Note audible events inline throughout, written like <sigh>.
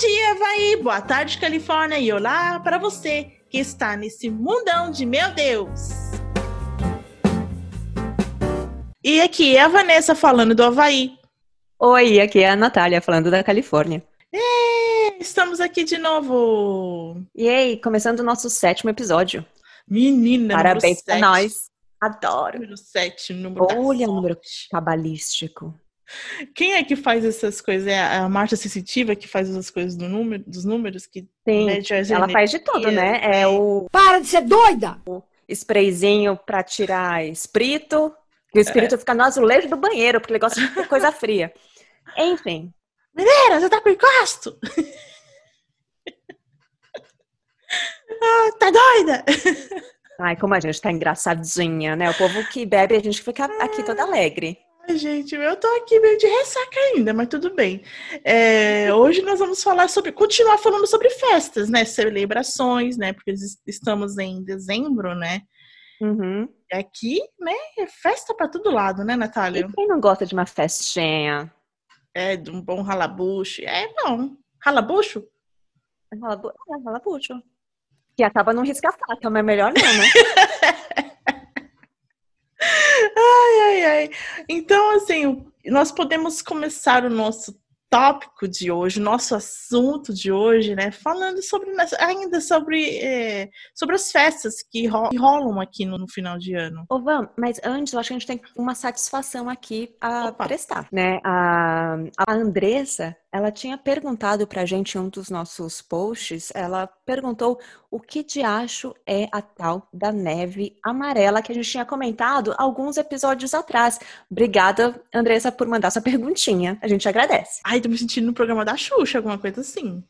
dia, Havaí! Boa tarde, Califórnia! E olá para você que está nesse mundão de meu Deus! E aqui é a Vanessa falando do Havaí. Oi, aqui é a Natália falando da Califórnia. E estamos aqui de novo! E aí, começando o nosso sétimo episódio. Menina, Parabéns pra nós. Adoro. Número 7, número Olha o número cabalístico. Quem é que faz essas coisas? É a Marta Sensitiva que faz essas coisas do número, dos números? Que Sim, ela faz de tudo, né? É o. Para de ser doida! O sprayzinho pra tirar espírito. E o espírito é. fica no azulejo do banheiro, porque ele gosta de coisa fria. <laughs> Enfim. Mineira, você tá com encosto? ah, tá doida? Ai, como a gente tá engraçadinha, né? O povo que bebe, a gente fica aqui toda alegre. Ai, gente, eu tô aqui meio de ressaca ainda, mas tudo bem. É, hoje nós vamos falar sobre, continuar falando sobre festas, né? Celebrações, né? Porque estamos em dezembro, né? Uhum. E aqui, né? É festa para todo lado, né, Natália? E quem não gosta de uma festinha? É, de um bom ralabucho. É bom. Ralabucho? É, ralabucho que acaba não risca faca, mas melhor não, né? <laughs> ai, ai, ai. Então, assim, nós podemos começar o nosso tópico de hoje, nosso assunto de hoje, né? Falando sobre ainda sobre, é, sobre as festas que, rolam aqui no, no, final de ano. Ô, Van, mas antes eu acho que a gente tem uma satisfação aqui a Opa. prestar, né? A, a Andressa, ela tinha perguntado pra gente em um dos nossos posts, ela perguntou o que de acho é a tal da neve amarela que a gente tinha comentado alguns episódios atrás. Obrigada, Andressa, por mandar sua perguntinha. A gente agradece. Ai, tô me sentindo no programa da Xuxa, alguma coisa assim.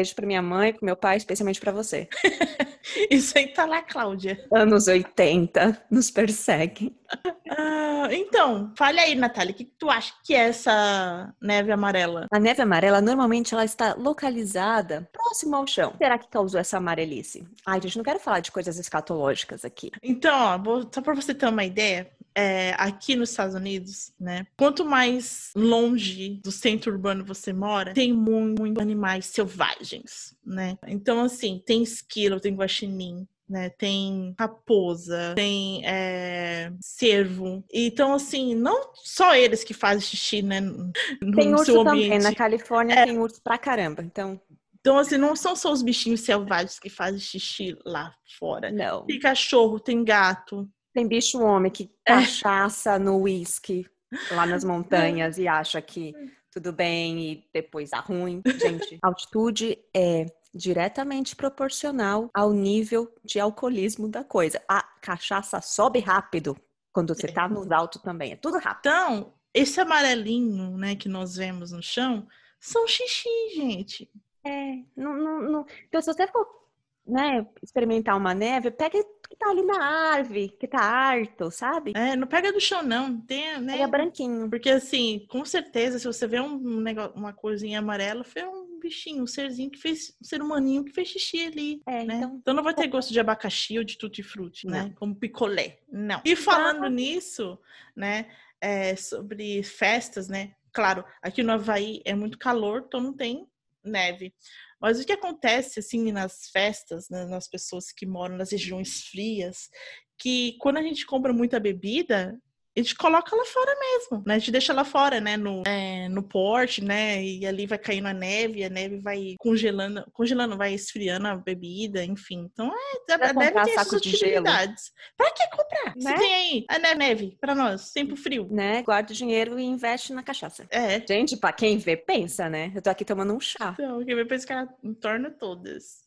Beijo para minha mãe, para meu pai, especialmente para você. <laughs> Isso aí tá lá, Cláudia. Anos 80 nos perseguem. Ah, então, fale aí, Natália, o que, que tu acha que é essa neve amarela? A neve amarela, normalmente, ela está localizada próximo ao chão. Será que causou essa amarelice? Ai, gente, não quero falar de coisas escatológicas aqui. Então, ó, vou, só para você ter uma ideia, é, aqui nos Estados Unidos, né? Quanto mais longe do centro urbano você mora, tem muitos muito animais selvagens, né? Então, assim, tem esquilo, tem guaxinim, né? Tem raposa, tem é, cervo. Então, assim, não só eles que fazem xixi, né? No, tem urso seu também. ambiente. Na Califórnia é. tem urso pra caramba. Então. Então, assim, não são só os bichinhos selvagens que fazem xixi lá fora. Não. Tem cachorro, tem gato, tem bicho homem que é. cachaça no uísque lá nas montanhas e acha que tudo bem e depois dá ruim. Gente, altitude é diretamente proporcional ao nível de alcoolismo da coisa. A cachaça sobe rápido quando você tá nos altos também. É tudo rápido. Então, esse amarelinho, né, que nós vemos no chão, são xixi, gente. É, não, não, não. Então, se você for né, experimentar uma neve, pega que tá ali na árvore, que tá harto, sabe? É, não pega do chão, não. Tem, né? Pega branquinho. Porque, assim, com certeza, se você vê um negócio, uma coisinha amarela, foi um bichinho, um serzinho que fez, um ser humaninho que fez xixi ali, é, né? Então... então não vai ter gosto de abacaxi ou de tutti-frutti, né? Como picolé. Não. E falando nisso, né, é, sobre festas, né? Claro, aqui no Havaí é muito calor, então não tem neve. Mas o que acontece, assim, nas festas, né, nas pessoas que moram nas regiões frias, que quando a gente compra muita bebida, a gente coloca lá fora mesmo, né? A gente deixa lá fora, né? No, é, no porte, né? E ali vai caindo a neve, a neve vai congelando, congelando, vai esfriando a bebida, enfim. Então, é, a, a neve tem essas utilidades. Pra que comprar? Né? Você tem aí a neve, neve pra nós, tempo frio. Né? Guarda o dinheiro e investe na cachaça. É. Gente, pra quem vê, pensa, né? Eu tô aqui tomando um chá. Então, quem vê, pensa que ela torna todas.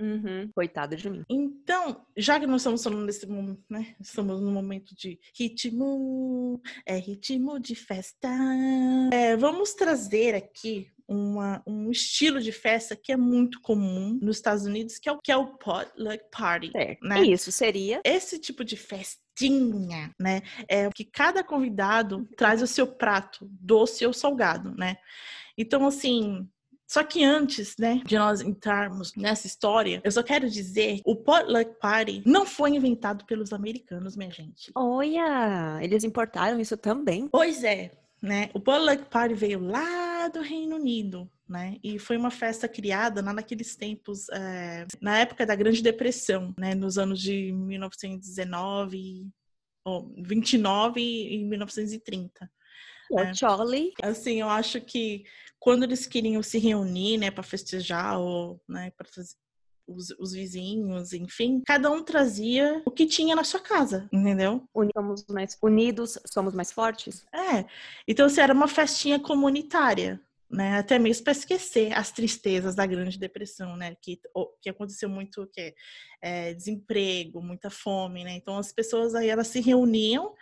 Uhum. Coitado de mim. Então, já que nós estamos falando nesse momento, né? Estamos no momento de ritmo, é ritmo de festa. É, vamos trazer aqui uma, um estilo de festa que é muito comum nos Estados Unidos, que é o, que é o potluck party. É, né? Isso seria. Esse tipo de festinha, né? É que cada convidado traz o seu prato, doce ou salgado, né? Então, assim, só que antes, né, de nós entrarmos nessa história, eu só quero dizer, o potluck party não foi inventado pelos americanos, minha gente. Olha, eles importaram isso também. Pois é, né? O potluck party veio lá do Reino Unido, né? E foi uma festa criada lá naqueles tempos, é, na época da Grande Depressão, né? Nos anos de 1919, ou 29 e 1930. O né? Charlie. Assim, eu acho que quando eles queriam se reunir, né, para festejar ou, né, para fazer os, os, vizinhos, enfim, cada um trazia o que tinha na sua casa, entendeu? Somos mais unidos, somos mais fortes. É. Então, assim, era uma festinha comunitária, né? Até mesmo para esquecer as tristezas da Grande Depressão, né? Que, que aconteceu muito que é, desemprego, muita fome, né? Então as pessoas aí elas se reuniam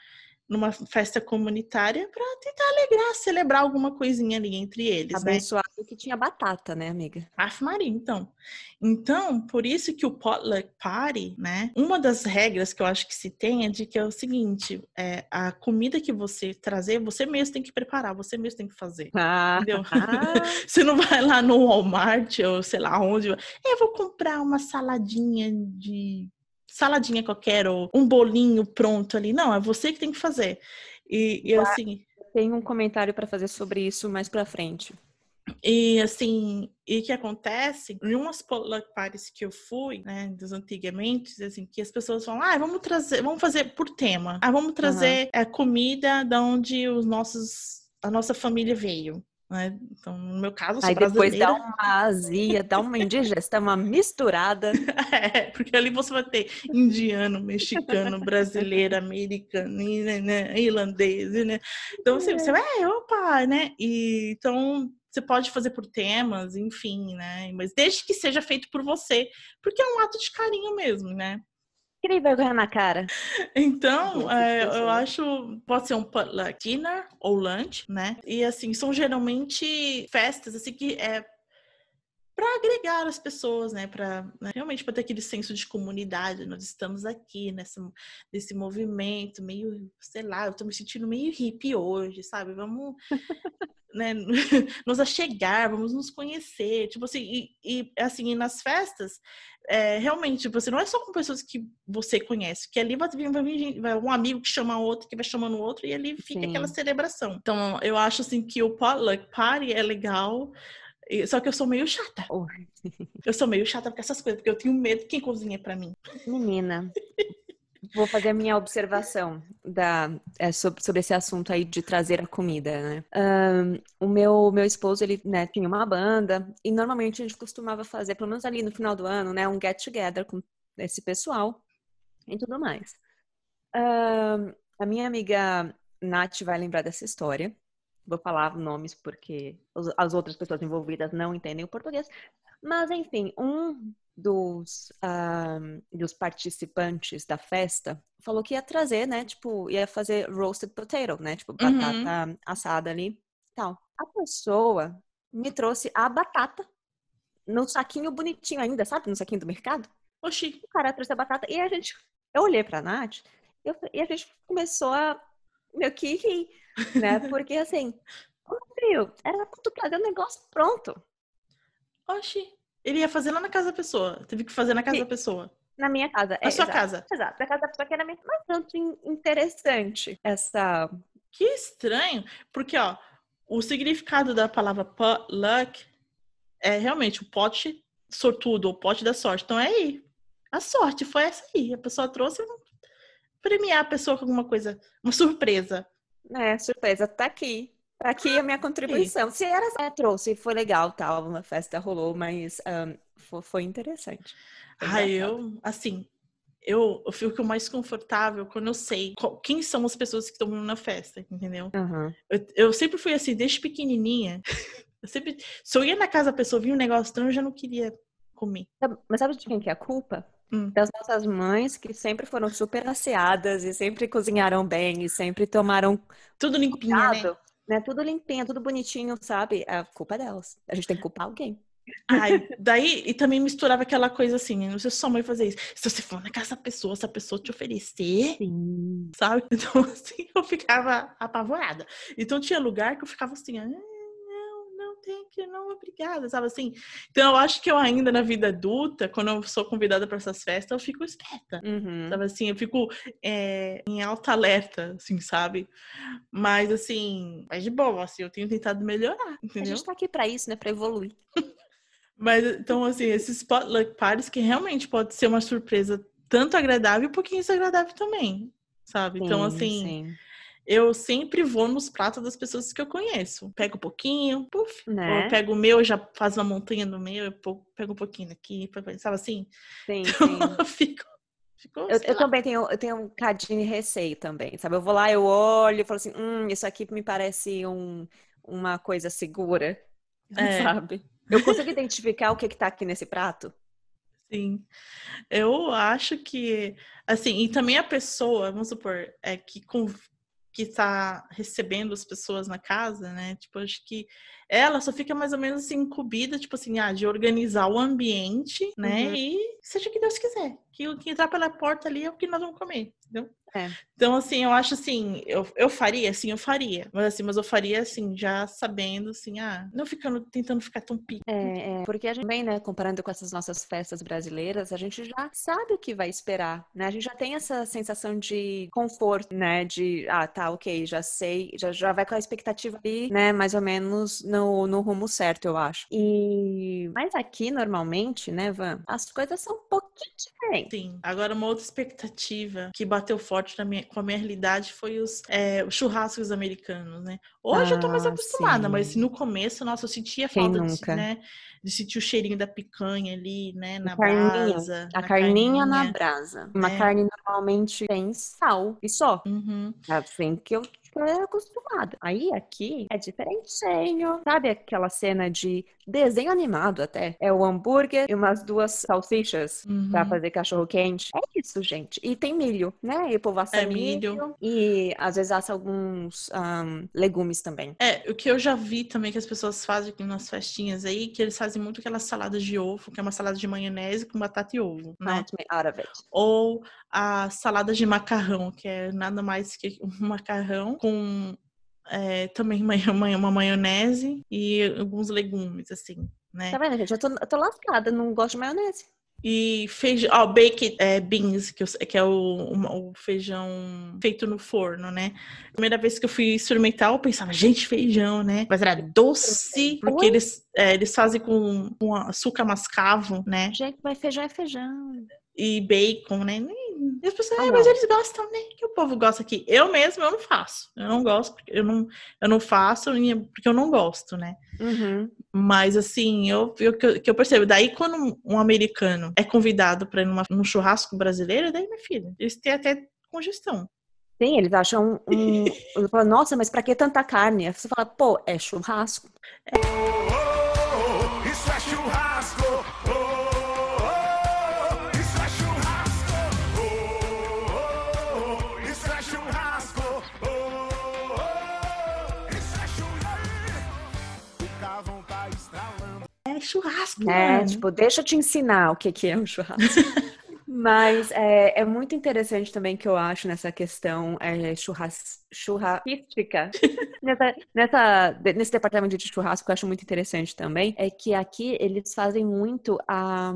numa festa comunitária para tentar alegrar, celebrar alguma coisinha ali entre eles, né? Abençoado né? que tinha batata, né, amiga? Aff, Maria, então. Então, por isso que o potluck party, né? Uma das regras que eu acho que se tem é de que é o seguinte, é, a comida que você trazer, você mesmo tem que preparar, você mesmo tem que fazer. Ah. Entendeu? <laughs> você não vai lá no Walmart ou sei lá onde, eu vou comprar uma saladinha de saladinha qualquer ou um bolinho pronto ali. Não, é você que tem que fazer. E, e assim. Tem um comentário para fazer sobre isso mais para frente. E assim, e que acontece em umas potluck parties que eu fui, né, dos antigamente, assim, que as pessoas falam, ah, vamos trazer, vamos fazer por tema. Ah, vamos trazer uhum. é, comida da onde os nossos, a nossa família veio. Né? Então, no meu caso, Aí depois dá uma azia, dá uma indigestão, uma misturada. <laughs> É, porque ali você vai ter indiano, mexicano, brasileiro, americano, né, irlandês, né? Então, assim, você vai, é, opa, né? E, então, você pode fazer por temas, enfim, né? Mas desde que seja feito por você, porque é um ato de carinho mesmo, né? Cria vergonha na cara. Então, é, eu acho pode ser um dinner ou lunch, né? E assim, são geralmente festas assim que é para agregar as pessoas, né? Para né? realmente para ter aquele senso de comunidade. Nós estamos aqui nessa nesse movimento meio, sei lá, eu tô me sentindo meio hippie hoje, sabe? Vamos <laughs> né, <laughs> nos achegar, vamos nos conhecer, tipo assim, e, e assim, nas festas, é, realmente, você não é só com pessoas que você conhece, que ali vai vir, vai vir vai um amigo que chama outro, que vai chamando outro, e ali fica Sim. aquela celebração. Então, eu acho assim que o potluck party é legal, só que eu sou meio chata. Oh. Eu sou meio chata com essas coisas, porque eu tenho medo de quem cozinha para mim. Menina, Vou fazer a minha observação da, é, sobre, sobre, esse assunto aí de trazer a comida, né? Um, o meu, meu esposo, ele né, tinha uma banda e normalmente a gente costumava fazer, pelo menos ali no final do ano, né? Um get-together com esse pessoal e tudo mais. Um, a minha amiga Nath vai lembrar dessa história. Vou falar nomes porque as outras pessoas envolvidas não entendem o português. Mas, enfim, um dos, dos participantes da festa falou que ia trazer, né? Tipo, ia fazer roasted potato, né? Tipo, uhum. batata uhum. assada ali tal. A pessoa me trouxe a batata no saquinho bonitinho ainda, sabe? No saquinho do mercado. Oxi. O cara trouxe a batata e a gente... Eu olhei pra Nath eu, e a gente começou a meio que rir, né? <laughs> Porque assim, meu, era trazer o negócio pronto. Oxi. Ele ia fazer lá na casa da pessoa. Teve que fazer na casa Sim. da pessoa. Na minha casa. Na é, sua exato. casa. Exato. Na casa da pessoa que era mais tanto interessante essa. Que estranho. Porque, ó, o significado da palavra luck é realmente o pote sortudo, o pote da sorte. Então é aí. A sorte foi essa aí. A pessoa trouxe premiar a pessoa com alguma coisa, uma surpresa. É, surpresa, tá aqui. Tá aqui a minha contribuição. Se era é, trouxe, foi legal, tal, uma festa rolou, mas um, foi, foi, interessante. Foi ah, eu, assim, eu, eu fico mais confortável quando eu sei qual, quem são as pessoas que estão na festa, entendeu? Uhum. Eu, eu, sempre fui assim, desde pequenininha. <laughs> Eu sempre, se eu ia na casa da pessoa, via um negócio estranho, eu já não queria comer. Mas sabe de quem que é a culpa? Hum. Das nossas mães, que sempre foram super asseadas e sempre cozinharam bem e sempre tomaram tudo limpinho, né? né? Tudo limpinho, tudo bonitinho, sabe? A culpa é delas. A gente tem que culpar alguém. Ai, daí, e também misturava aquela coisa assim, não sei se sua mãe fazer isso. Se você for na casa da pessoa, se a pessoa te oferecer, Sim. sabe? <laughs> Então, assim, eu ficava apavorada. Então, tinha lugar que eu ficava assim, ah, tem que, não, obrigada, sabe assim? Então, eu acho que eu ainda na vida adulta, quando eu sou convidada para essas festas, eu fico esperta, uhum. sabe assim? Eu fico é, em alta alerta, assim, sabe? Mas, assim, mas de boa, assim, eu tenho tentado melhorar, entendeu? A gente tá aqui para isso, né? Para evoluir. <laughs> Mas então, assim, esses potluck parties que realmente pode ser uma surpresa tanto agradável um pouquinho desagradável também, sabe? Então, sim, então, assim, sim. Eu sempre vou nos pratos das pessoas que eu conheço. Pego um pouquinho, puf, né? pego o meu, já faz uma montanha no meu, eu pego um pouquinho aqui, sabe assim? Sim, então, <laughs> sim. eu fico Ficou, eu, eu também tenho, eu tenho um cadinho de receio também, sabe? Eu vou lá, eu olho e falo assim, hum, isso aqui me parece um, uma coisa segura, é. <laughs> sabe? Eu consigo identificar o que está aqui nesse prato? Sim. Eu acho que, assim, e também a pessoa, vamos supor, é que que está recebendo as pessoas na casa, né? Tipo, acho que ela só fica mais ou menos assim, incumbida, tipo assim, ah, de organizar o ambiente, né? Uhum. E seja o que Deus quiser. Que o que entrar pela porta ali é o que nós vamos comer, entendeu? É. Então, assim, eu acho assim, eu, eu faria, sim, eu faria. Mas assim, mas eu faria assim, já sabendo, assim, ah, não ficando, tentando ficar tão pico. É, é, porque a gente vem, né, comparando com essas nossas festas brasileiras, a gente já sabe o que vai esperar, né? A gente já tem essa sensação de conforto, né? De, ah, tá, ok, já sei, já, já vai com a expectativa ali, né, mais ou menos no, no rumo certo, eu acho. E... Mas aqui, normalmente, né, Van, as coisas são um pouquinho diferentes. Sim. Agora, uma outra expectativa que bateu forte forte na minha, com a minha realidade foi os, é, os churrascos americanos, né? Hoje ah, eu tô mais ah, acostumada, sim. mas no começo, nossa, eu sentia falta de, né, de sentir o cheirinho da picanha ali, né, na carninha, brasa. A carninha, carninha, na brasa. Uma é. carne normalmente tem sal e só. Uhum. Assim que eu é acostumada. Aí aqui é diferentinho. Sabe aquela cena de desenho animado até? É o hambúrguer e umas duas salsichas uhum. pra fazer cachorro quente. É isso, gente. E tem milho, né? E o povo assa é milho. milho. E às vezes assa alguns um, legumes também. É, o que eu já vi também que as pessoas fazem aqui nas festinhas aí, que eles fazem muito aquelas saladas de ovo, que é uma salada de maionese com batata e ovo, né? Out of it. Ou a salada de macarrão, que é nada mais que um macarrão com é, também <laughs> uma, uma, maionese e alguns legumes, assim, né? Tá vendo, gente? Eu tô, eu tô lascada, não gosto de maionese. E feijão, ó, baked é, beans, que, eu, que é o, o, feijão feito no forno, né? Primeira vez que eu fui experimentar, eu pensava, gente, feijão, né? Mas era doce, porque eles, é, eles fazem com, com açúcar mascavo, né? Gente, mas feijão é feijão. E bacon, né? E as pessoas, ah, mas eles gostam, né? Que o povo gosta aqui. Eu mesmo, eu não faço. Eu não gosto, eu não, eu não faço porque eu não gosto, né? Uhum. Mas, assim, eu, eu, que eu percebo. Daí, quando um americano é convidado para ir numa, num churrasco brasileiro, daí, minha filha, eles têm até congestão. Sim, eles acham um. <laughs> Nossa, mas para que tanta carne? Aí você fala, pô, é churrasco. É. churrasco, É, mano. tipo, deixa eu te ensinar o que, que é um churrasco. <laughs> Mas é, é, muito interessante também que eu acho nessa questão é, churras, churrasquística. <laughs> nessa, nessa, nesse departamento de churrasco, eu acho muito interessante também, é que aqui eles fazem muito a,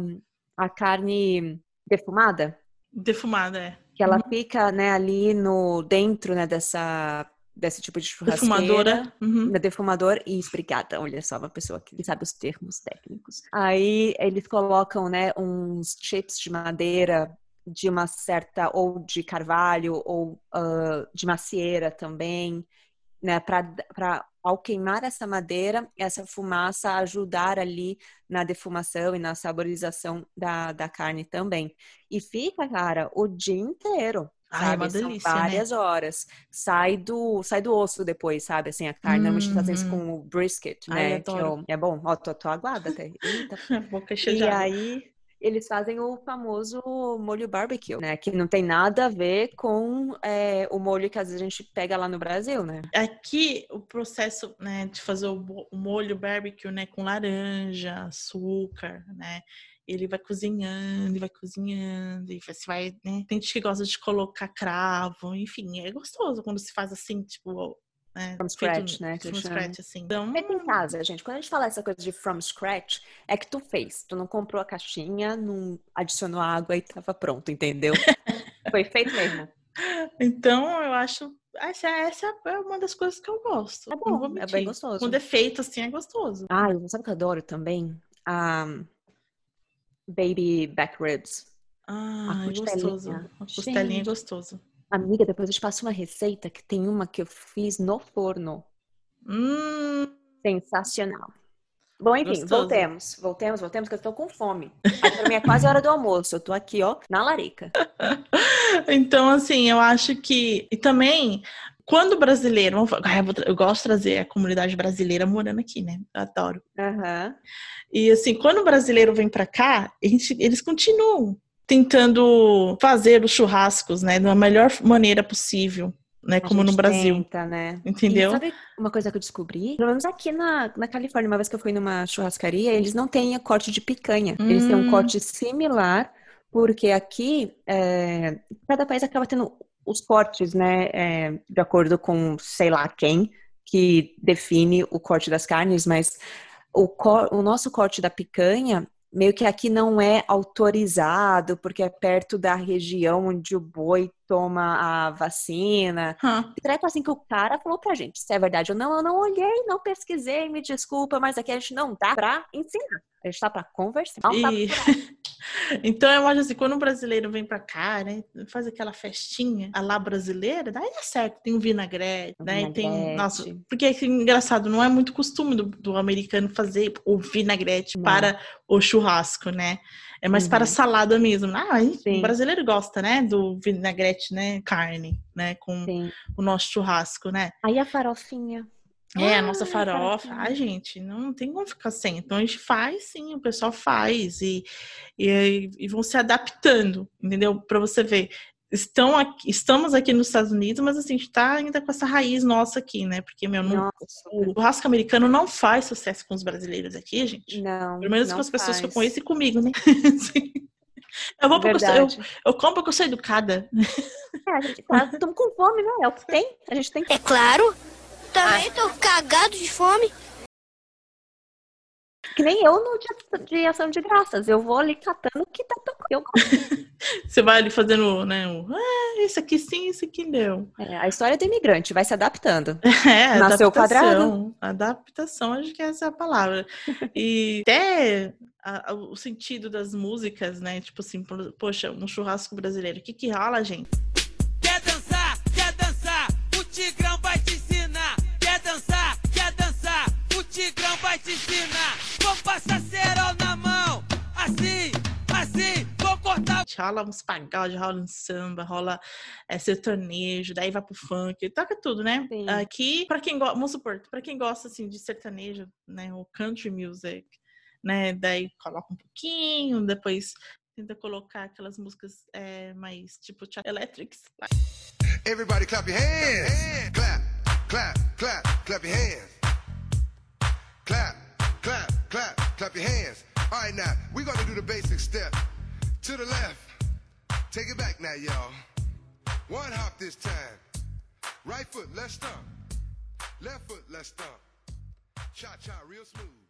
a carne defumada. Defumada, é. Que ela uhum. fica, né, ali no, dentro, né, dessa desse tipo de churrasqueira. Defumadora. Uhum. Defumador e esbrigada. Olha só, uma pessoa que sabe os termos técnicos. Aí eles colocam, né, uns chips de madeira de uma certa, ou de carvalho, ou uh, de macieira também, né, para ao queimar essa madeira, essa fumaça ajudar ali na defumação e na saborização da, da carne também. E fica, cara, o dia inteiro. Ai, é uma delícia, São né? várias né? horas. Sai do, sai do osso depois, sabe? Assim, a carne, uhum. normalmente isso com o brisket, Ai, né? Que eu, é bom. Ó, tô, tô aguada até. Eita. <laughs> Boca cheia E aí, eles fazem o famoso molho barbecue, né? Que não tem nada a ver com é, o molho que às vezes a gente pega lá no Brasil, né? Aqui o processo né, de fazer o molho barbecue, né, com laranja, açúcar, né? Ele vai cozinhando e vai cozinhando, e você vai, né? Tem gente que gosta de colocar cravo, enfim, é gostoso quando se faz assim, tipo, né? From scratch, né? From scratch, assim. Então... Feito em casa, gente. Quando a gente fala essa coisa de from scratch, é que tu fez. Tu não comprou a caixinha, não adicionou água e tava pronto, entendeu? <laughs> Foi feito mesmo. Então, eu acho essa, essa é uma das coisas que eu gosto. É bom, é bem gostoso. Com defeito, assim, é gostoso. Ah, eu sabe o que eu adoro também? Um, baby back ribs. Ah, gostoso. A costelinha é gostoso. Amiga, depois eu te passo uma receita que tem uma que eu fiz no forno. Hum. Sensacional. Bom, enfim, Gostoso. voltemos. Voltemos, voltemos, que eu tô com fome. Pra mim é quase hora do almoço. Eu tô aqui, ó, na larica. <laughs> então, assim, eu acho que. E também, quando o brasileiro. Eu gosto de trazer a comunidade brasileira morando aqui, né? Eu adoro. Uhum. E assim, quando o brasileiro vem para cá, gente, eles continuam tentando fazer os churrascos, né, da melhor maneira possível. Né, como no Brasil. Tenta, né? Entendeu? E sabe uma coisa que eu descobri? Pelo menos aqui na, na Califórnia, uma vez que eu fui numa churrascaria, eles não têm corte de picanha. Hum. Eles têm um hum. corte similar, porque aqui é, cada país acaba tendo os cortes, né? É, de acordo com sei lá quem que define o corte das carnes, mas o, cor, o nosso corte da picanha meio que aqui não é autorizado, porque é perto da região onde o boi toma a vacina. Hum. Treco assim que o cara falou pra gente, se é verdade ou não, eu não olhei, não pesquisei, me desculpa, mas aqui a gente não tá pra ensinar. A gente tá pra conversar. Não tá e... então eu acho assim, quando o brasileiro vem pra cá, né, faz aquela festinha a lá brasileira, daí é certo, tem um vinagrete, um né, vinagrete. tem, nossa, porque é engraçado, não é muito costume do, do americano fazer o vinagrete não. para o churrasco, né? É mais uhum. para salada mesmo. Ah, o brasileiro gosta, né, do vinagrete, né, carne, né, com Sim. o nosso churrasco, né? Aí a farofinha. É, a nossa farofa. Ai, gente, não tem como ficar sem. Então a gente faz sim, o pessoal faz e, e, e vão se adaptando, entendeu? Para você ver. Estão aqui, estamos aqui nos Estados Unidos, mas assim, a gente tá ainda com essa raiz nossa aqui, né? Porque, meu, não, o churrasco americano não faz sucesso com os brasileiros aqui, gente. Não. Pelo menos com as pessoas faz. que eu conheço e comigo, né? <laughs> Eu vou porque eu, eu, eu compro porque eu sou educada. É, a gente tá, estamos com fome, né? É o que tem. A gente tem que... É claro. Também tô cagado de fome. Que nem eu no dia de ação de graças. Eu vou ali catando o que tá tocando. <laughs> Você vai ali fazendo, né? Um, ah, esse aqui sim, esse aqui deu. É, a história do imigrante vai se adaptando. <laughs> É, Nasceu quadrado. Adaptação, acho que essa é a palavra. E <laughs> até a, a, o sentido das músicas, né? Tipo assim, poxa, um churrasco brasileiro. O que que rola, gente? Tigrão vai te ensinar. Vou passar cerol na mão. Assim, assim, vou cortar. Rola uns pagodes, rola um samba, rola é, sertanejo, daí vai pro funk, toca tudo, né? Sim. Aqui, pra quem gosta, vamos supor, pra quem gosta assim de sertanejo, né? O country music, né? Daí coloca um pouquinho, depois tenta colocar aquelas músicas é, mais tipo electrics. Everybody clap your hands. Clap, clap, clap, clap your hands. Clap, clap, clap, clap your hands. All right, now, we're gonna do the basic step. To the left. Take it back now, y'all. One hop this time. Right foot, let's stomp. Left foot, let's stomp. Cha-cha, real smooth.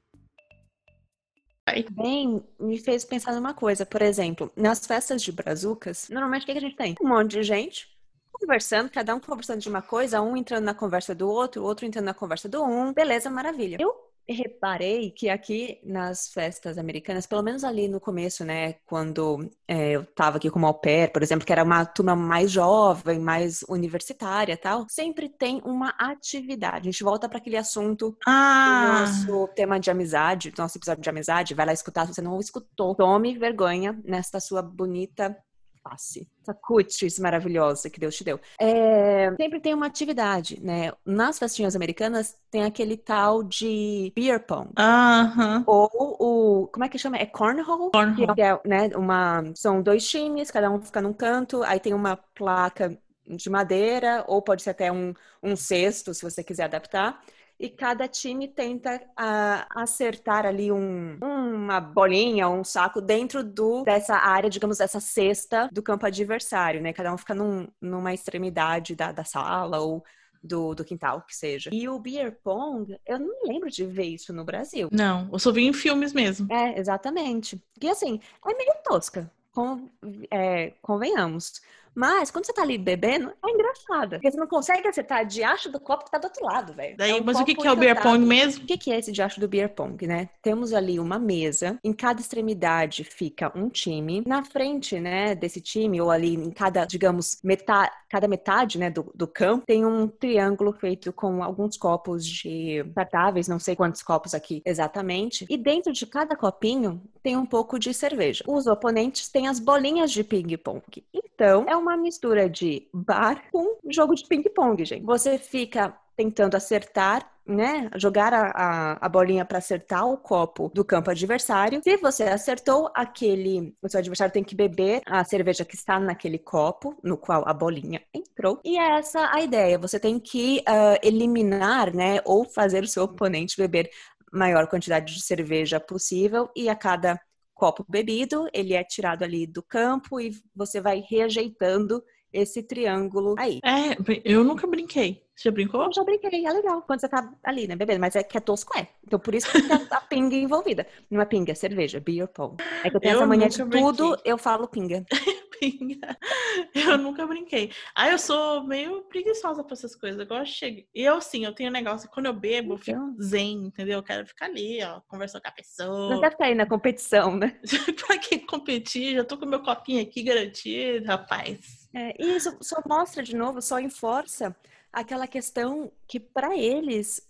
Bem, me fez pensar numa coisa. Por exemplo, nas festas de brazucas, normalmente o que, que a gente tem? Um monte de gente conversando, cada um conversando de uma coisa, um entrando na conversa do outro, outro entrando na conversa do um. Beleza, maravilha. Eu reparei que aqui nas festas americanas, pelo menos ali no começo, né, quando é, eu tava aqui como au pair, por exemplo, que era uma turma mais jovem, mais universitária tal, sempre tem uma atividade. A gente volta para aquele assunto ah. do nosso tema de amizade, do nosso episódio de amizade. Vai lá escutar, se você não escutou, tome vergonha nesta sua bonita face, essa cutis maravilhosa que Deus te deu. É, sempre tem uma atividade, né? Nas festinhas americanas tem aquele tal de beer pong. Aham. Ou o, como é que chama? É cornhole? Cornhole. Que é, né, uma, são dois times, cada um fica num canto, aí tem uma placa de madeira, ou pode ser até um, um cesto, se você quiser adaptar e cada time tenta uh, acertar ali um, uma bolinha, um saco dentro do dessa área, digamos, dessa cesta do campo adversário, né? Cada um fica num, numa extremidade da, da sala ou do, do quintal, que seja. E o beer pong, eu não lembro de ver isso no Brasil. Não, eu só vi em filmes mesmo. É, exatamente. E assim, é meio tosca, com, é, convenhamos. Mas quando você tá ali bebendo, é engraçada. Porque você não consegue acertar diacho do copo que tá do outro lado, velho. Daí, é um mas o que, que é o beer pong mesmo? O que, que é esse diacho do beer pong, né? Temos ali uma mesa, em cada extremidade fica um time. Na frente, né, desse time, ou ali em cada, digamos, metade, cada metade, né, do, do campo, tem um triângulo feito com alguns copos de tratáveis, não sei quantos copos aqui exatamente. E dentro de cada copinho tem um pouco de cerveja. Os oponentes têm as bolinhas de ping-pong. Então, é uma mistura de bar com jogo de ping-pong, gente. Você fica tentando acertar, né? Jogar a, a, a bolinha para acertar o copo do campo adversário. Se você acertou, aquele o seu adversário tem que beber a cerveja que está naquele copo no qual a bolinha entrou. E é essa a ideia. Você tem que uh, eliminar, né? Ou fazer o seu oponente beber maior quantidade de cerveja possível e a cada copo bebido, ele é tirado ali do campo e você vai reajeitando esse triângulo aí. É, eu nunca brinquei. Você já brincou? Eu já brinquei, é legal. Quando você tá ali, né, bebendo. Mas é que é tosco, é. Então por isso que tem a, pinga envolvida. Não é pinga, é cerveja, beer pong. É que eu tenho eu essa mania de brinquei. tudo, eu falo pinga. <laughs> pinga. <laughs> Eu nunca brinquei. Ah, eu sou meio preguiçosa pra essas coisas. Eu gosto de chegar. E eu, sim, eu tenho um negócio. Quando eu bebo, eu fico então. zen, entendeu? Eu quero ficar ali, ó, conversando com a pessoa. Não deve ficar aí na competição, né? <laughs> pra quem competir, já tô com meu copinho aqui garantido, rapaz. É, e isso só mostra de novo, só enforça aquela questão que para eles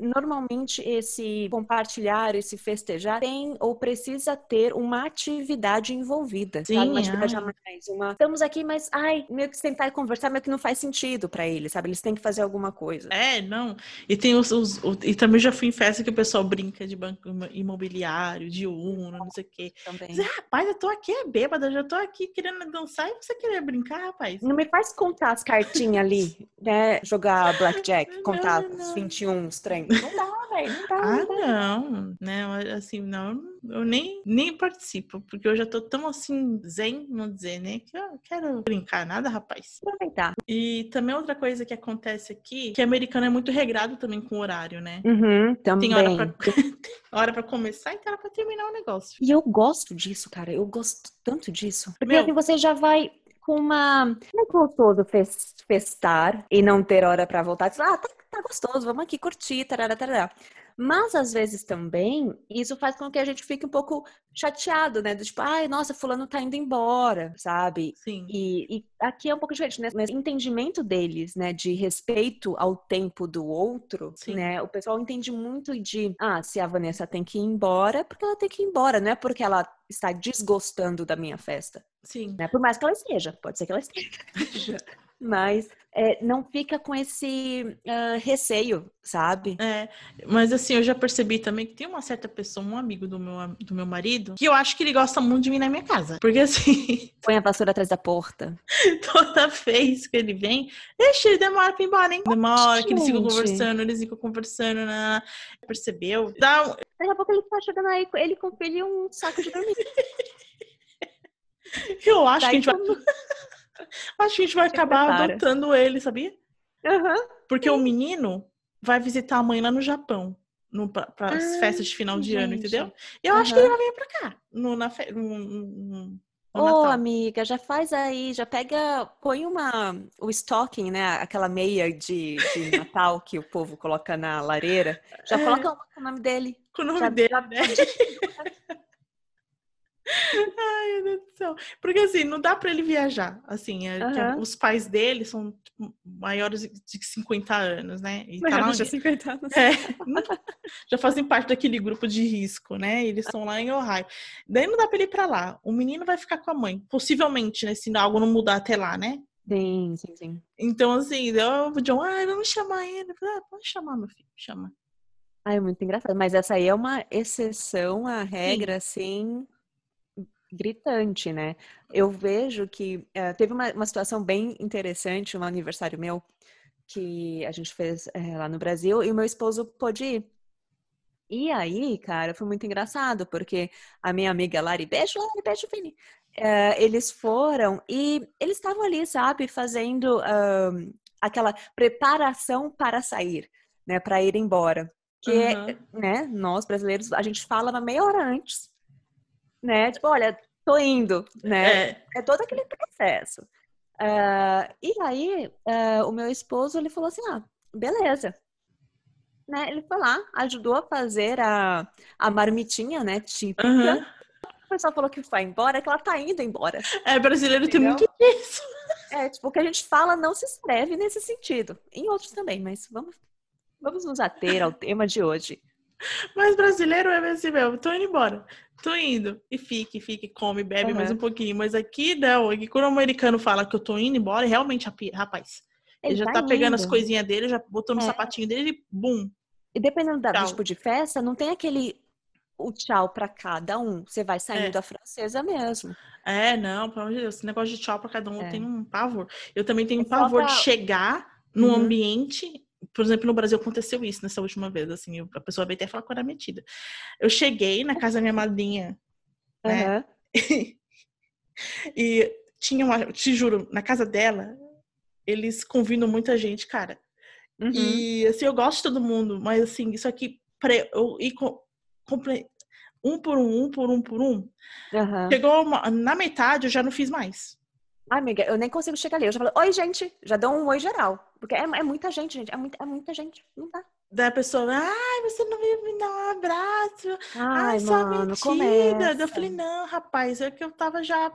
normalmente esse compartilhar, esse festejar tem ou precisa ter uma atividade envolvida, Sim, sabe? Uma atividade mais, uma... Estamos aqui, mas ai, meio que sentar e conversar, meio que não faz sentido para eles, sabe? Eles têm que fazer alguma coisa. É, não. E tem os, os, os, e também já fui em festa que o pessoal brinca de banco imobiliário, de uno, não sei o quê. Também. Mas, rapaz, eu tô aqui é bêbada, já tô aqui querendo dançar e você querer brincar, rapaz. Não me faz contar as cartinhas ali, né? Jogar <laughs> blackjack, contar não, não. os 21 uns trem. Não dá, velho. Não dá. Ah, não. Né? Assim, não, eu nem, nem participo, porque eu já tô tão assim, zen, não dizer, né? Que eu quero brincar nada, rapaz. Aproveitar. E também outra coisa que acontece aqui, que americano é muito regrado também com o horário, né? Uhum, também. Tem hora pra, <laughs> hora pra começar e tem hora pra terminar o negócio. E eu gosto disso, cara. Eu gosto tanto disso. Porque Meu, assim, você já vai com uma. Não é gostoso festar e não ter hora para voltar. Ah, tá, tá, gostoso, vamos aqui curtir, tarará, tarará. Mas às vezes também isso faz com que a gente fique um pouco chateado, né? Do tipo, ai, nossa, fulano tá indo embora, sabe? Sim. E, e aqui é um pouco diferente, né? Mas entendimento deles, né? De respeito ao tempo do outro, Sim. né? O pessoal entende muito de, ah, se a Vanessa tem que ir embora, é porque ela tem que ir embora, não é porque ela está desgostando da minha festa. Sim. Né? Por mais que ela esteja, pode ser que ela esteja. <laughs> mas é, não fica com esse uh, receio, sabe? É, mas assim, eu já percebi também que tem uma certa pessoa, um amigo do meu, do meu marido, que eu acho que ele gosta muito de vir na minha casa. Porque assim. <laughs> Põe a vassoura atrás da porta. Toda vez que ele vem, deixa ele demora pra ir embora, hein? Demora, que eles ficam conversando, eles ficam conversando, né? Percebeu? Dá um... Daqui a pouco ele tá chegando aí, ele com ele um saco de dormir. <laughs> eu acho Daí que a gente vai. Acho que a gente vai acabar prepara. adotando ele, sabia? Uhum. Porque Sim. o menino vai visitar a mãe lá no Japão. Para as ah, festas de final de gente. ano, entendeu? E eu uhum. acho que ele vai vir pra cá. No, na fe... no, no, Ô, oh, amiga, já faz aí, já pega, põe uma, o stocking, né? Aquela meia de, de Natal que o povo coloca na lareira. Já é. coloca com o nome dele. Com o nome já, dele, já... né? Ai, meu Deus do céu. Porque assim, não dá para ele viajar. Assim, uhum. os pais dele são tipo, maiores de 50 anos, né? E tá lá... de 50 anos. É, <laughs> já fazem parte daquele grupo de risco, né? Eles estão lá em Ohio. Daí não dá para ele ir para lá. O menino vai ficar com a mãe. Possivelmente, né? Se algo não mudar até lá, né? Sim, sim, sim. Então, assim, eu, o John, ah, vamos chamar ele. Ah, pode chamar, meu filho, chama. Ah, é muito engraçado. Mas essa aí é uma exceção à regra, sim. assim, gritante, né? Eu vejo que uh, teve uma, uma situação bem interessante, um aniversário meu, que a gente fez uh, lá no Brasil, e o meu esposo pôde ir. E aí, cara, foi muito engraçado, porque a minha amiga Lari, beijo, Lari, beijo, Vini. Uh, eles foram e eles estavam ali, sabe, fazendo aquela preparação para sair, né, para ir embora que uhum. é, né, nós brasileiros, a gente fala uma meia hora antes, né? Tipo, olha, tô indo, né? É, é todo aquele processo. Uh, e aí, uh, o meu esposo, ele falou assim, ah, beleza. Né? Ele foi lá, ajudou a fazer a, a marmitinha, né, típica. Uhum. O pessoal falou que vai embora, que ela tá indo embora. É, brasileiro Entendeu? tem muito disso. É, tipo, o que a gente fala não se escreve nesse sentido. Em outros também, mas vamos Vamos nos ater ao tema de hoje. Mas brasileiro é assim mesmo, tô indo embora. Tô indo. E fique, fique, come, bebe uhum. mais um pouquinho. Mas aqui não, aqui quando o americano fala que eu tô indo embora, realmente, rapaz, ele, ele já tá, tá pegando as coisinhas dele, já botou no é. sapatinho dele e bum. E dependendo da tipo de festa, não tem aquele o tchau para cada um. Você vai saindo é. da francesa mesmo. É, não, pelo amor de Deus, esse negócio de tchau para cada um é. eu tenho um pavor. Eu também tenho um pavor de chegar no uhum. ambiente por exemplo, no Brasil aconteceu isso nessa última vez, assim, a pessoa veio até falar que eu era metida. Eu cheguei na casa da minha madrinha, né? Uhum. <laughs> e tinha uma, te juro, na casa dela, eles convidam muita gente, cara. Uhum. E assim, eu gosto de todo mundo, mas assim, isso aqui, pre, eu ir compre, um por um, um por um por um. Uhum. Chegou uma, na metade, eu já não fiz mais. Ai, amiga, eu nem consigo chegar ali. Eu já falo, oi, gente. Já dou um oi geral. Porque é, é muita gente, gente. É muita, é muita gente. Não dá. Daí a pessoa, ai, você não veio me dar um abraço. Ai, ai só mano, mentira. Eu falei, não, rapaz, é que eu tava já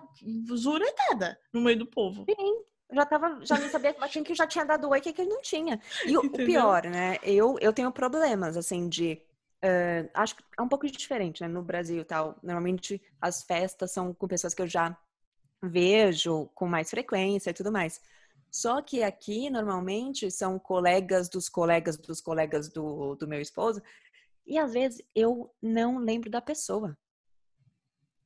zuretada no meio do povo. Sim. Já tava, já não sabia quem que já tinha dado oi, que ele não tinha. E o, o, pior, né? Eu, eu tenho problemas, assim, de. Uh, acho que é um pouco diferente, né? No Brasil e tal. Normalmente as festas são com pessoas que eu já vejo com mais frequência e tudo mais. Só que aqui, normalmente, são colegas dos colegas dos colegas do, do meu esposo, e às vezes eu não lembro da pessoa.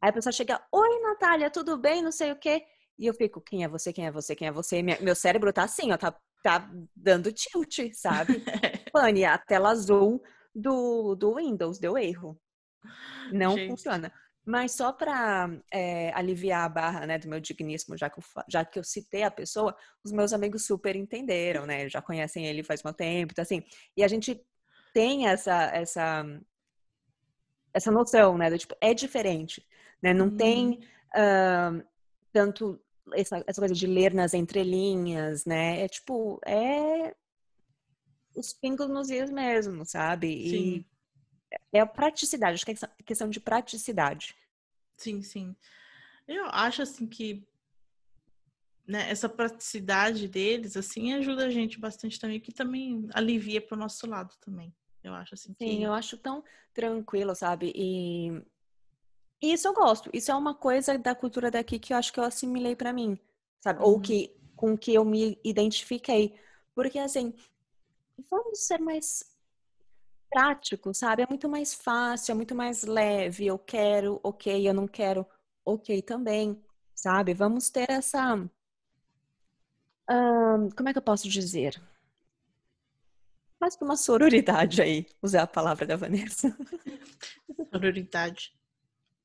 Aí a pessoa chega, oi Natália, tudo bem? Não sei o quê. E eu fico, quem é você? Quem é você? Quem é você? meu cérebro tá assim, ó, tá, tá dando tilt, sabe? <laughs> Pane, a tela azul do, do Windows deu erro. Não Gente. funciona. Mas só para é, aliviar a barra né, do meu digníssimo, já que, eu, já que eu citei a pessoa, os meus amigos super entenderam, né? Já conhecem ele faz muito tempo, então assim. E a gente tem essa essa essa noção, né? Do, tipo, é diferente, né? Não hum. tem uh, tanto essa, essa coisa de ler nas entrelinhas, né? É tipo, é os pingos nos is mesmo, sabe? Sim. E é a praticidade, acho que é questão de praticidade. Sim, sim. Eu acho assim que né, essa praticidade deles assim ajuda a gente bastante também, que também alivia para o nosso lado também. Eu acho assim. Que... Sim, eu acho tão tranquilo, sabe? E... e isso eu gosto. Isso é uma coisa da cultura daqui que eu acho que eu assimilei para mim, sabe? Uhum. Ou que com que eu me identifiquei, porque assim, vamos ser mais prático, sabe? É muito mais fácil, é muito mais leve. Eu quero, ok, eu não quero, ok também, sabe? Vamos ter essa. como é que eu posso dizer? Mais que uma sororidade aí, usar a palavra da Vanessa. <laughs> Sororidade.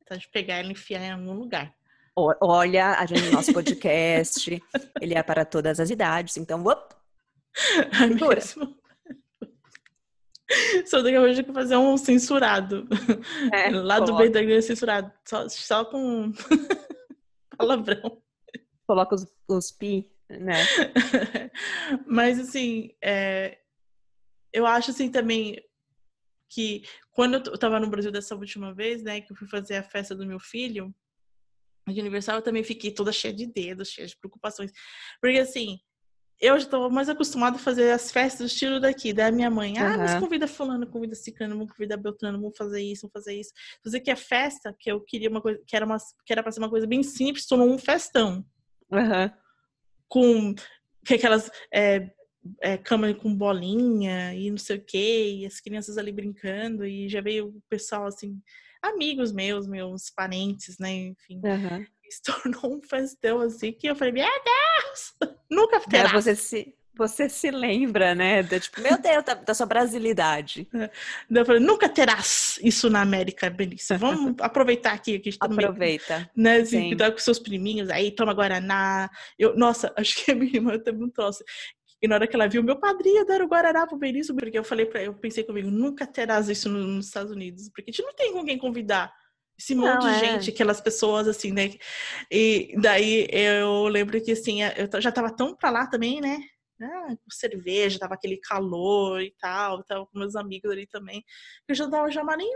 Tá de pegar e enfiar em algum lugar. Olha, a gente, nosso podcast, <laughs> ele é para todas as idades, então, op, é mesmo? <laughs> Só daqui a pouco que fazer um censurado. É, <laughs> Lá do bem da igreja censurado. Só, só com <laughs> palavrão. Coloca os, os pi, né? Mas assim, é, eu acho assim também que quando eu tava no Brasil dessa última vez, né, que eu fui fazer a festa do meu filho, de aniversário eu também fiquei toda cheia de dedos, cheia de preocupações. Porque assim, eu já estou mais acostumada a fazer as festas do estilo daqui, da minha mãe. Ah, mas convida fulano, convida ciclano, convida beltrano, vamos fazer isso, vamos fazer isso. Fazer que a festa, que eu queria uma coisa, que era, uma, que era pra ser uma coisa bem simples, tornou um festão. Uhum. Com que aquelas é, é, cama com bolinha e não sei o quê, e as crianças ali brincando, e já veio o pessoal assim, amigos meus, meus parentes, né, enfim. Uhum. Se <laughs> tornou um festão assim que eu falei, meu Deus! Nunca é, terá. É, você se, você se lembra, né? De, tipo, meu Deus, da, da sua brasilidade. É. Eu falei, nunca terás isso na América, Benícia. Vamos <laughs> aproveitar aqui. que Aproveita. Né, assim, tá com seus priminhos aí, toma Guaraná. Eu, nossa, <laughs> acho que a minha irmã teve um troço. E na hora que ela viu, meu padrinho deram Guaraná pro Benício, porque eu falei para eu pensei comigo, nunca terás isso nos Estados Unidos, porque a gente não tem com quem convidar esse monte não, de é. gente, aquelas pessoas assim, né? E daí eu lembro que assim, eu já tava tão pra lá também, né? Ah, com cerveja, tava aquele calor e tal, tava com meus amigos ali também. Eu já tava já nem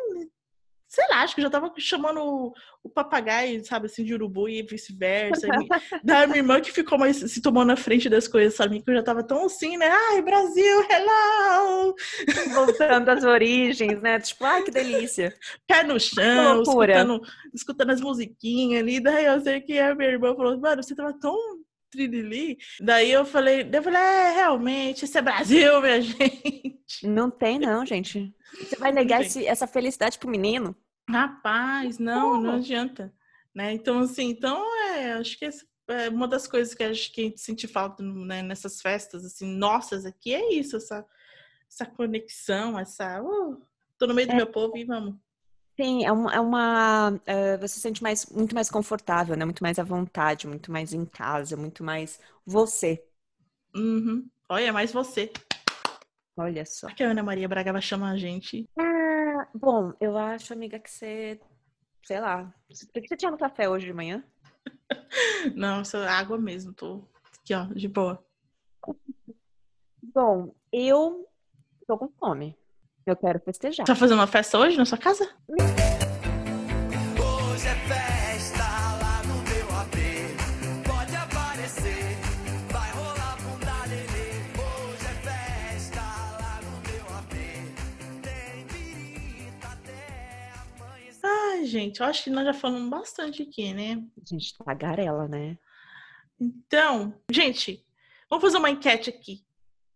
sei lá, acho que eu já tava chamando o, o papagaio, sabe, assim, de urubu e vice-versa. <laughs> da minha irmã que ficou mais se tomando na frente das coisas, sabe? Que eu já tava tão assim, né? Ai, Brasil, hello! Voltando às origens, né? Tipo, ai, que delícia. Pé no chão, escutando, escutando as musiquinhas ali. Daí eu sei que a minha irmã falou, mano, você tava tão trilili. Daí eu falei, eu falei, é, realmente, esse é Brasil, minha <laughs> gente. Não tem, não, gente. Você vai negar esse, essa felicidade pro menino? Rapaz, não, não adianta. Né? Então, assim, então é, acho que é uma das coisas que acho que a gente sente falta né, nessas festas, assim, nossas aqui, é isso, essa, essa conexão, essa. Uh, tô no meio é. do meu povo e vamos. Sim, é uma, é uma uh, você se sente mais, muito mais confortável, né? Muito mais à vontade, muito mais em casa, muito mais você. Uhum. Olha, mais você. Olha só. Por que a Ana Maria Braga vai chamar a gente? Ah, bom, eu acho, amiga, que você, sei lá, por que você tinha no café hoje de manhã? <laughs> Não, isso é água mesmo, tô aqui, ó, de boa. Bom, eu tô com fome. Eu quero festejar. Você vai fazer uma festa hoje na sua casa? Gente, eu acho que nós já falamos bastante aqui, né? A gente tá garela, né? Então, gente, vamos fazer uma enquete aqui.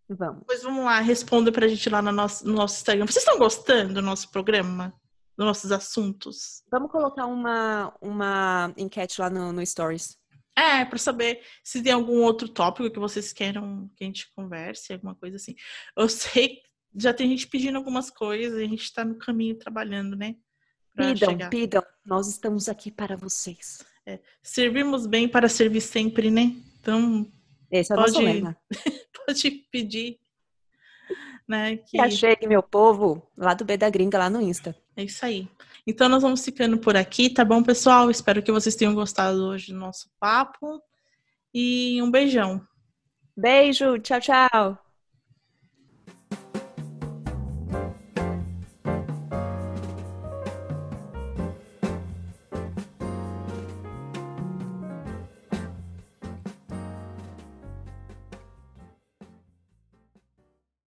Vamos. Pois vamos lá, responda pra gente lá no nosso, no nosso Instagram. Vocês estão gostando do nosso programa? Dos nossos assuntos? Vamos colocar uma, uma enquete lá no, no Stories. É, para saber se tem algum outro tópico que vocês queiram que a gente converse, alguma coisa assim. Eu sei que já tem gente pedindo algumas coisas, a gente está no caminho trabalhando, né? Pidam, chegar. pidam. Nós estamos aqui para vocês. É, servimos bem para servir sempre, né? Então, esse é o pode, lema. <laughs> pode pedir. Né, que... que meu povo, lá do B da Gringa, lá no Insta. É isso aí. Então nós vamos ficando por aqui, tá bom, pessoal? Espero que vocês tenham gostado hoje do nosso papo. E um beijão. Beijo, tchau, tchau.